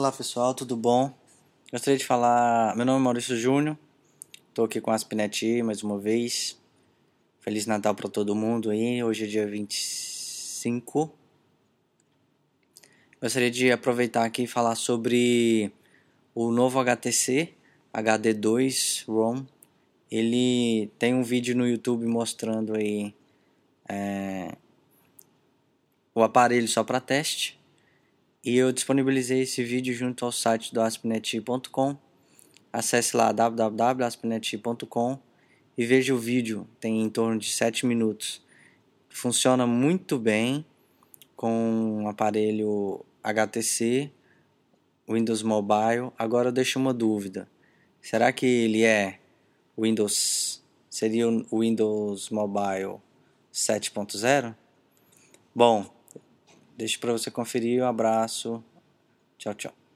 Olá pessoal, tudo bom? Gostaria de falar. Meu nome é Maurício Júnior, estou aqui com a Aspinete mais uma vez. Feliz Natal para todo mundo aí, hoje é dia 25. Gostaria de aproveitar aqui e falar sobre o novo HTC HD2 ROM. Ele tem um vídeo no YouTube mostrando aí é, o aparelho só para teste e eu disponibilizei esse vídeo junto ao site do aspinet.com. Acesse lá www.aspinet.com e veja o vídeo, tem em torno de 7 minutos. Funciona muito bem com o aparelho HTC, Windows Mobile. Agora eu deixo uma dúvida. Será que ele é Windows seria o Windows Mobile 7.0? Bom, Deixo para você conferir. Um abraço. Tchau, tchau.